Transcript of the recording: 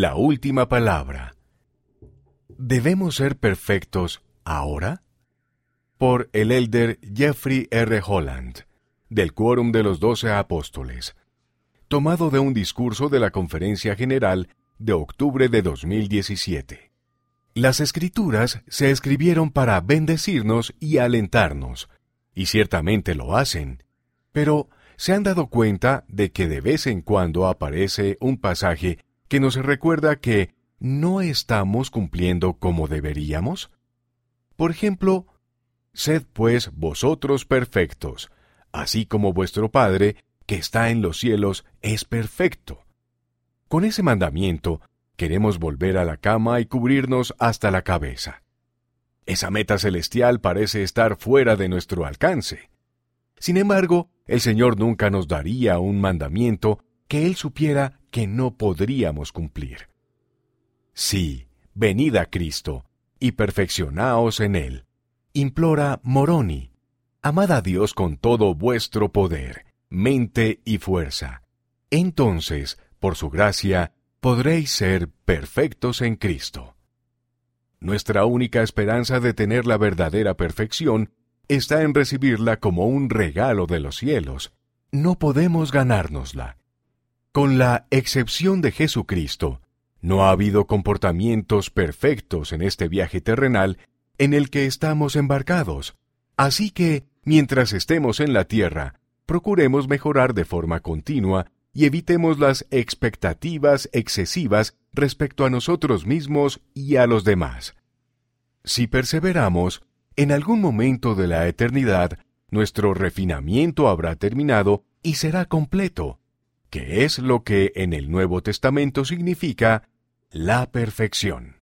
La última palabra. ¿Debemos ser perfectos ahora? Por el elder Jeffrey R. Holland, del Quórum de los Doce Apóstoles, tomado de un discurso de la Conferencia General de octubre de 2017. Las escrituras se escribieron para bendecirnos y alentarnos, y ciertamente lo hacen, pero ¿se han dado cuenta de que de vez en cuando aparece un pasaje que nos recuerda que no estamos cumpliendo como deberíamos? Por ejemplo, Sed pues vosotros perfectos, así como vuestro Padre, que está en los cielos, es perfecto. Con ese mandamiento, queremos volver a la cama y cubrirnos hasta la cabeza. Esa meta celestial parece estar fuera de nuestro alcance. Sin embargo, el Señor nunca nos daría un mandamiento que Él supiera que no podríamos cumplir. Sí, venid a Cristo, y perfeccionaos en Él. Implora Moroni. Amad a Dios con todo vuestro poder, mente y fuerza. Entonces, por su gracia, podréis ser perfectos en Cristo. Nuestra única esperanza de tener la verdadera perfección está en recibirla como un regalo de los cielos. No podemos ganárnosla. Con la excepción de Jesucristo, no ha habido comportamientos perfectos en este viaje terrenal en el que estamos embarcados. Así que, mientras estemos en la tierra, procuremos mejorar de forma continua y evitemos las expectativas excesivas respecto a nosotros mismos y a los demás. Si perseveramos, en algún momento de la eternidad, nuestro refinamiento habrá terminado y será completo, que es lo que en el Nuevo Testamento significa la perfección.